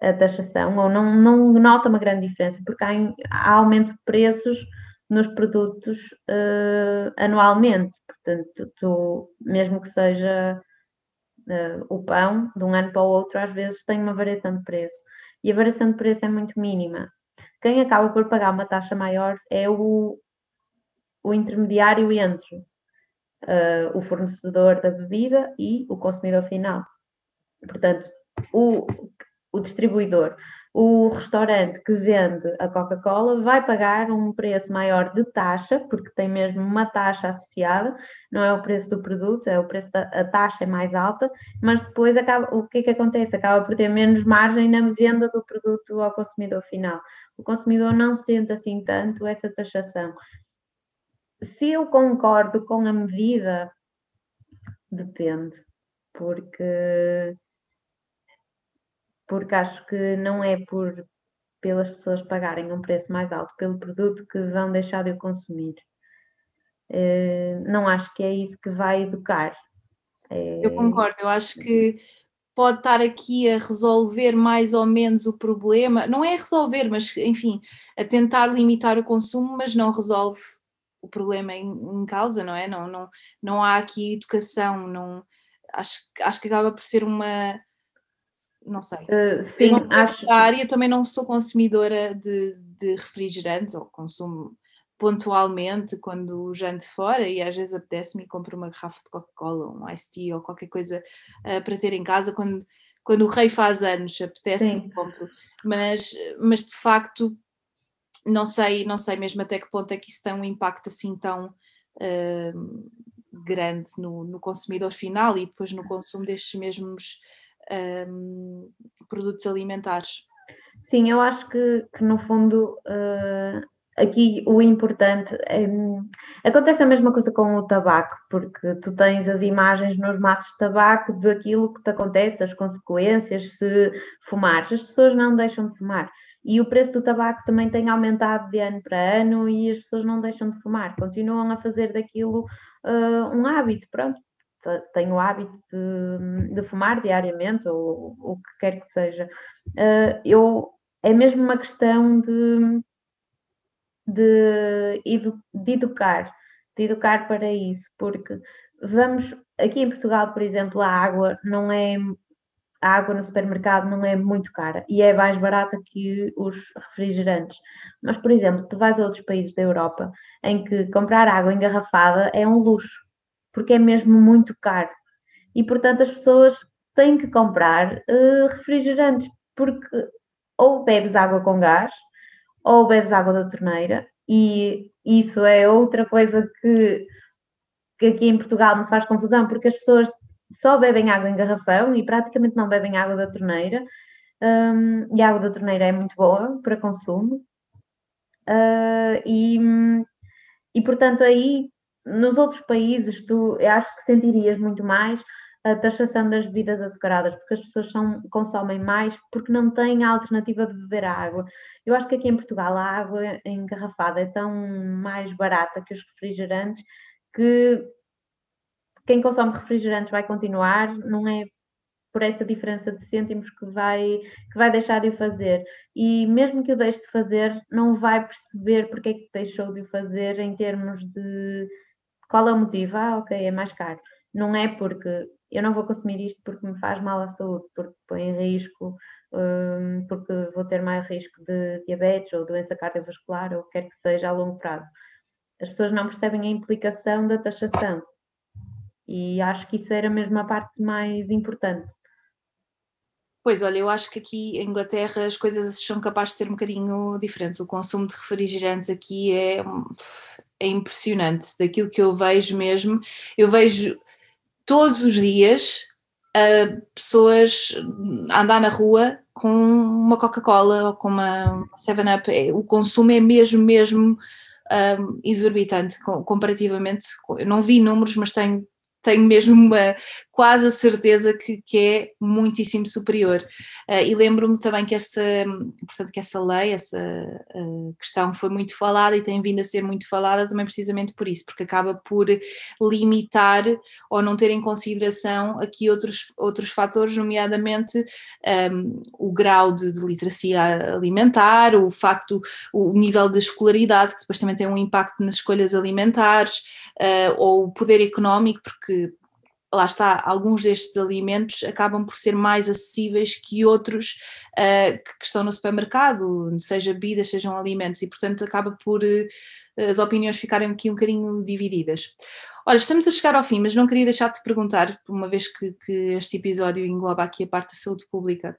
a taxação ou não, não nota uma grande diferença, porque há, há aumento de preços nos produtos uh, anualmente. Portanto, tu, mesmo que seja uh, o pão, de um ano para o outro, às vezes tem uma variação de preço. E a variação de preço é muito mínima. Quem acaba por pagar uma taxa maior é o, o intermediário entre uh, o fornecedor da bebida e o consumidor final. Portanto, o, o distribuidor, o restaurante que vende a Coca-Cola vai pagar um preço maior de taxa, porque tem mesmo uma taxa associada, não é o preço do produto, é o preço da a taxa é mais alta, mas depois acaba, o que é que acontece? Acaba por ter menos margem na venda do produto ao consumidor final. O consumidor não sente assim tanto essa taxação. Se eu concordo com a medida, depende, porque porque acho que não é por pelas pessoas pagarem um preço mais alto pelo produto que vão deixar de o consumir. Uh, não acho que é isso que vai educar. É... Eu concordo, eu acho que pode estar aqui a resolver mais ou menos o problema, não é resolver, mas enfim, a tentar limitar o consumo, mas não resolve o problema em, em causa, não é? Não, não, não há aqui educação, não, acho, acho que acaba por ser uma. Não sei. Uh, sim, acho. área também não sou consumidora de, de refrigerantes ou consumo pontualmente quando janto fora e às vezes apetece-me e compro uma garrafa de Coca-Cola, um iced tea ou qualquer coisa uh, para ter em casa quando, quando o rei faz anos, apetece-me compro. Mas, mas de facto não sei, não sei mesmo até que ponto é que isso tem um impacto assim tão uh, grande no, no, consumidor final e depois no consumo destes mesmos uh, produtos alimentares. Sim, eu acho que, que no fundo uh, aqui o importante é, acontece a mesma coisa com o tabaco, porque tu tens as imagens nos maços de tabaco daquilo que te acontece, das consequências se fumares. As pessoas não deixam de fumar e o preço do tabaco também tem aumentado de ano para ano e as pessoas não deixam de fumar, continuam a fazer daquilo uh, um hábito, pronto, tenho o hábito de, de, fumar diariamente ou o que quer que seja. Uh, eu, é mesmo uma questão de, de, de educar, de educar para isso, porque vamos, aqui em Portugal, por exemplo, a água não é a água no supermercado não é muito cara e é mais barata que os refrigerantes. Mas, por exemplo, tu vais a outros países da Europa em que comprar água engarrafada é um luxo, porque é mesmo muito caro. E, portanto, as pessoas têm que comprar uh, refrigerantes, porque ou bebes água com gás ou bebes água da torneira, e isso é outra coisa que, que aqui em Portugal me faz confusão, porque as pessoas só bebem água em garrafão e praticamente não bebem água da torneira. Um, e a água da torneira é muito boa para consumo. Uh, e, e portanto, aí nos outros países, tu acho que sentirias muito mais a taxação das bebidas açucaradas, porque as pessoas são, consomem mais porque não têm a alternativa de beber a água. Eu acho que aqui em Portugal a água engarrafada é tão mais barata que os refrigerantes que quem consome refrigerantes vai continuar, não é por essa diferença de cêntimos que vai, que vai deixar de o fazer. E mesmo que o deixe de fazer, não vai perceber porque é que deixou de o fazer em termos de qual é o motivo. Ah, ok, é mais caro. Não é porque eu não vou consumir isto porque me faz mal à saúde, porque põe em risco, um, porque vou ter mais risco de diabetes ou doença cardiovascular ou que quer que seja a longo prazo. As pessoas não percebem a implicação da taxação. E acho que isso era mesmo a parte mais importante. Pois, olha, eu acho que aqui em Inglaterra as coisas são capazes de ser um bocadinho diferentes. O consumo de refrigerantes aqui é, é impressionante. Daquilo que eu vejo mesmo, eu vejo todos os dias uh, pessoas andar na rua com uma Coca-Cola ou com uma 7-Up. É, o consumo é mesmo, mesmo um, exorbitante comparativamente. Eu não vi números, mas tenho tenho mesmo uma, quase a certeza que, que é muitíssimo superior. Uh, e lembro-me também que essa, portanto, que essa lei, essa uh, questão foi muito falada e tem vindo a ser muito falada também precisamente por isso, porque acaba por limitar ou não ter em consideração aqui outros, outros fatores, nomeadamente um, ehm, o grau de, de, literacia alimentar, o facto, o nível de escolaridade, que depois também tem um impacto nas escolhas alimentares, uh, ou o poder económico, porque lá está, alguns destes alimentos acabam por ser mais acessíveis que outros uh, que estão no supermercado, seja bebidas, sejam alimentos, e portanto acaba por uh, as opiniões ficarem aqui um bocadinho divididas. Olha, estamos a chegar ao fim, mas não queria deixar de perguntar, uma vez que, que este episódio engloba aqui a parte da saúde pública,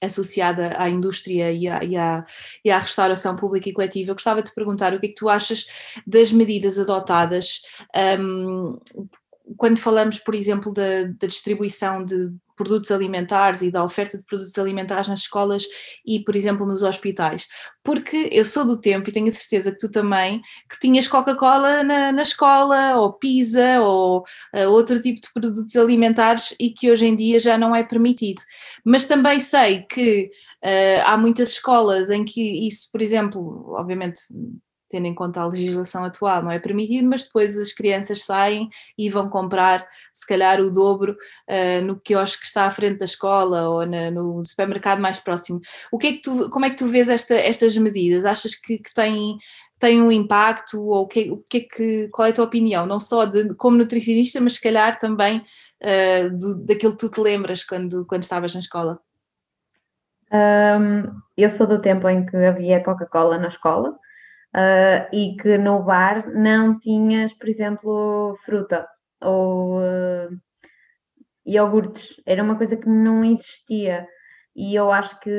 associada à indústria e à, e, à, e à, restauração pública e coletiva, eu gostava de te perguntar o que é que tu achas das medidas adotadas um, quando falamos, por exemplo, da, da, distribuição de produtos alimentares e da oferta de produtos alimentares nas escolas e, por exemplo, nos hospitais. Porque eu sou do tempo e tenho a certeza que tu também, que tinhas Coca-Cola na, na, escola, ou pizza, ou uh, outro tipo de produtos alimentares e que hoje em dia já não é permitido. Mas também sei que uh, há muitas escolas em que isso, por exemplo, obviamente tendo em conta a legislação atual, não é permitido, mas depois as crianças saem e vão comprar, se calhar, o dobro uh, no quiosque que está à frente da escola ou na, no supermercado mais próximo. O que é que tu, como é que tu vês esta, estas medidas? Achas que, que têm tem um impacto ou que, o que é que, qual é a tua opinião, não só de, como nutricionista, mas se calhar também uh, do, daquilo que tu te lembras quando, quando estavas na escola? Um, eu sou do tempo em que havia Coca-Cola na escola uh, e que no bar não tinhas, por exemplo, fruta ou uh, iogurtes. Era uma coisa que não existia. E eu acho que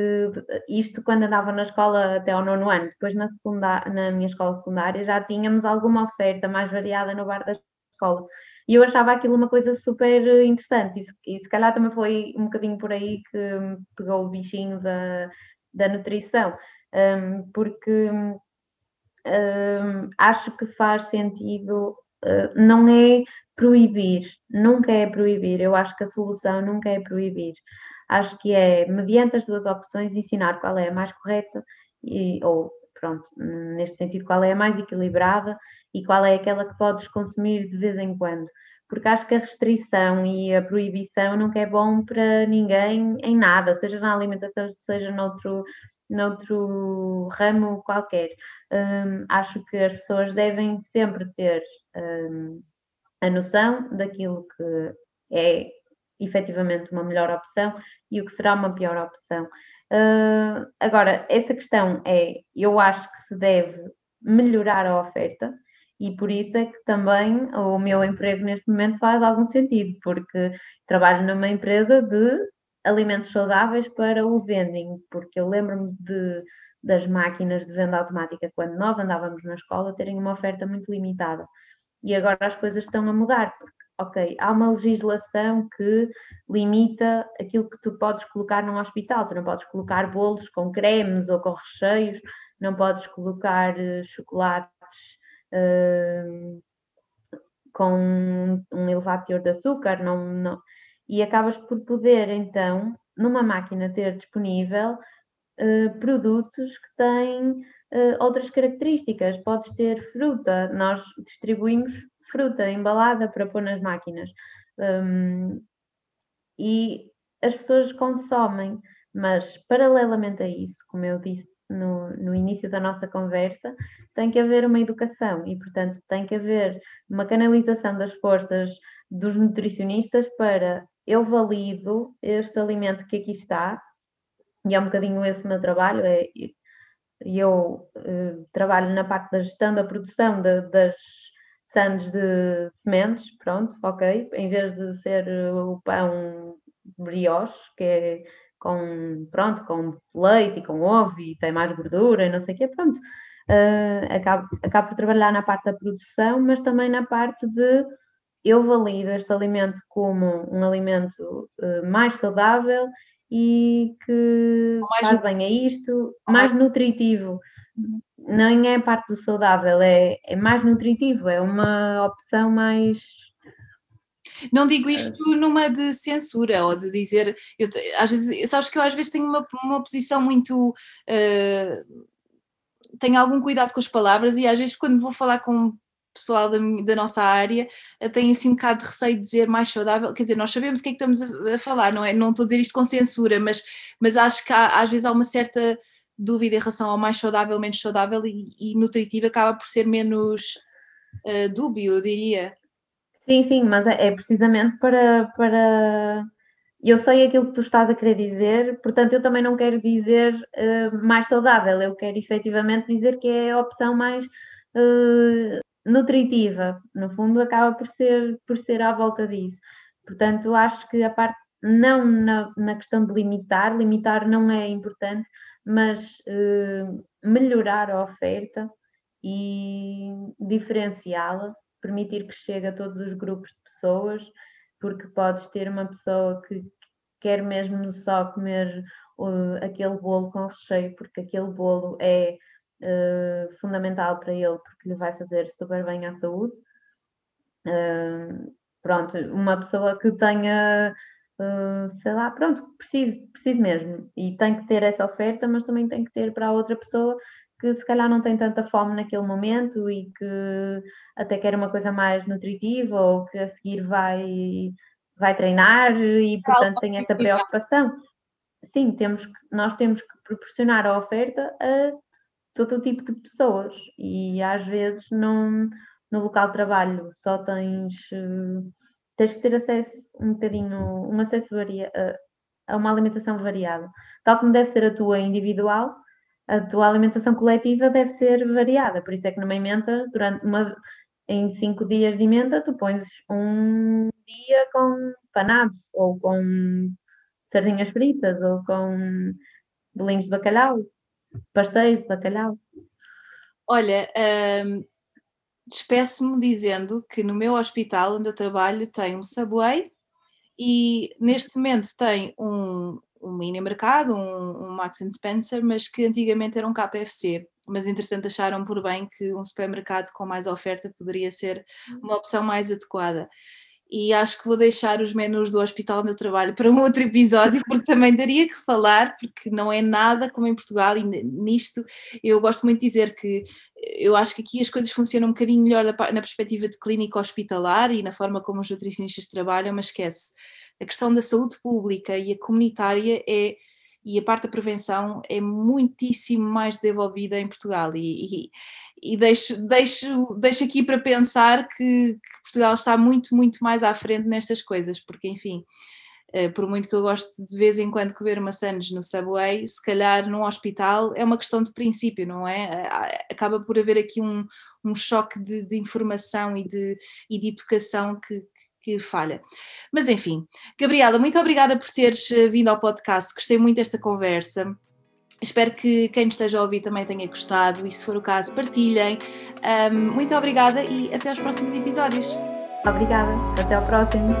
isto quando andava na escola até ao nono ano, depois na, secundária, na minha escola secundária já tínhamos alguma oferta mais variada no bar da escola. E eu achava aquilo uma coisa super interessante, e, e se calhar também foi um bocadinho por aí que pegou o bichinho da, da nutrição, um, porque acho que faz sentido, uh, não é proibir, nunca é proibir, eu acho que a solução nunca é proibir. Acho que é, mediante as duas opções, ensinar qual é a mais correta, e, ou, pronto, neste sentido, qual é a mais equilibrada e qual é aquela que podes consumir de vez em quando. Porque acho que a restrição e a proibição nunca é bom para ninguém em nada, seja na alimentação, seja noutro, noutro ramo qualquer. Um, acho que as pessoas devem sempre ter um, a noção daquilo que é efetivamente uma melhor opção e o que será uma pior opção. Uh, agora, essa questão é, eu acho que se deve melhorar a oferta e por isso é que também o meu emprego neste momento faz algum sentido, porque trabalho numa empresa de alimentos saudáveis para o vending, porque eu lembro-me de, das máquinas de venda automática quando nós andávamos na escola terem uma oferta muito limitada. E agora as coisas estão a mudar, porque, ok, há uma legislação que limita aquilo que tu podes colocar num hospital. Tu não podes colocar bolos com cremes ou com recheios, não podes colocar uh, chocolates uh, com um elevado teor de açúcar, não, não, e acabas por poder, então, numa máquina ter disponível uh, produtos que têm uh, outras características. Podes ter fruta, nós distribuímos fruta embalada para pôr nas máquinas. Um, e as pessoas consomem, mas paralelamente a isso, como eu disse no, no início da nossa conversa, tem que haver uma educação e, portanto, tem que haver uma canalização das forças dos nutricionistas para eu valido este alimento que aqui está, e é um bocadinho esse o meu trabalho, é, eu uh, trabalho na parte da gestão da produção de, das sandes de sementes, pronto, ok, em vez de ser o pão brioche, que é com, pronto, com leite e com ovo e tem mais gordura e não sei o quê, pronto, uh, acabo, acabo por trabalhar na parte da produção, mas também na parte de eu valido este alimento como um alimento uh, mais saudável e que mais faz bem a isto, mais, mais nutritivo. Uhum. Não é parte do saudável, é, é mais nutritivo, é uma opção mais não digo isto numa de censura ou de dizer, eu, às vezes, sabes que eu às vezes tenho uma, uma posição muito. Uh, tenho algum cuidado com as palavras e às vezes quando vou falar com pessoal da, da, nossa área tem assim um bocado de receio de dizer mais saudável, quer dizer, nós sabemos o que é que estamos a, a falar, não é? Não estou a dizer isto com censura, mas, mas acho que há, às vezes há uma certa dúvida em relação ao mais saudável, menos saudável e, e nutritivo acaba por ser menos uh, dúbio, eu diria. Sim, sim, mas é, é precisamente para, para eu sei aquilo que tu estás a querer dizer, portanto, eu também não quero dizer uh, mais saudável, eu quero efetivamente dizer que é a opção mais uh, nutritiva, no fundo acaba por ser, por ser à volta disso. Portanto, acho que a parte, não na, na questão de limitar, limitar não é importante, mas uh, melhorar a oferta e diferenciá-la, permitir que chegue a todos os grupos de pessoas, porque podes ter uma pessoa que quer mesmo só comer uh, aquele bolo com recheio, porque aquele bolo é uh, fundamental para ele, porque lhe vai fazer super bem à saúde. Uh, pronto, uma pessoa que tenha, uh, sei lá, pronto, precise, precise mesmo. E tem que ter essa oferta, mas também tem que ter para a outra pessoa que se calhar não tem tanta fome naquele momento e que até quer uma coisa mais nutritiva ou que a seguir vai, vai treinar e portanto tem essa preocupação. Sim, temos que, nós temos que proporcionar a oferta a todo tipo de pessoas e às vezes não, no local de trabalho só tens, eh, tens que ter acesso um bocadinho, um acesso varia, a uma alimentação variada. Tal como deve ser a tua individual, a tua alimentação coletiva deve ser variada. Por isso é que numa emenda, durante uma, em cinco dias de emenda, tu pões um dia com panados, ou com sardinhas fritas, ou com bolinhos de bacalhau, pastéis de bacalhau. Olha, hum, despeço-me dizendo que no meu hospital onde eu trabalho tem um Subway e neste momento tem um, um mini mercado, um, um Max Spencer, mas que antigamente era um KFC. Mas entretanto acharam por bem que um supermercado com mais oferta poderia ser uma opção mais adequada e acho que vou deixar os menus do hospital onde eu trabalho para um outro episódio, porque também daria que falar, porque não é nada como em Portugal. E nisto eu gosto muito de dizer que eu acho que aqui as coisas funcionam um bocadinho melhor na perspectiva de clínica hospitalar e na forma como os nutricionistas trabalham, mas esquece, a questão da saúde pública e a comunitária é e a parte da prevenção é muitíssimo mais desenvolvida em Portugal e, e, e deixo, deixo, deixo aqui para pensar que, que, Portugal está muito, muito mais à frente nestas coisas, porque enfim, eh, por muito que eu goste de vez em quando comer maçãs no Subway, se calhar num hospital é uma questão de princípio, não é? Acaba por haver aqui um, um choque de, de informação e de, e de educação que, que falha. Mas enfim, Gabriela, muito obrigada por teres eh, vindo ao podcast, gostei muito desta conversa. Espero que quem me esteja a ouvir também tenha gostado e, se for o caso, partilhem. Muito obrigada e até aos próximos episódios. Obrigada, até ao próximo.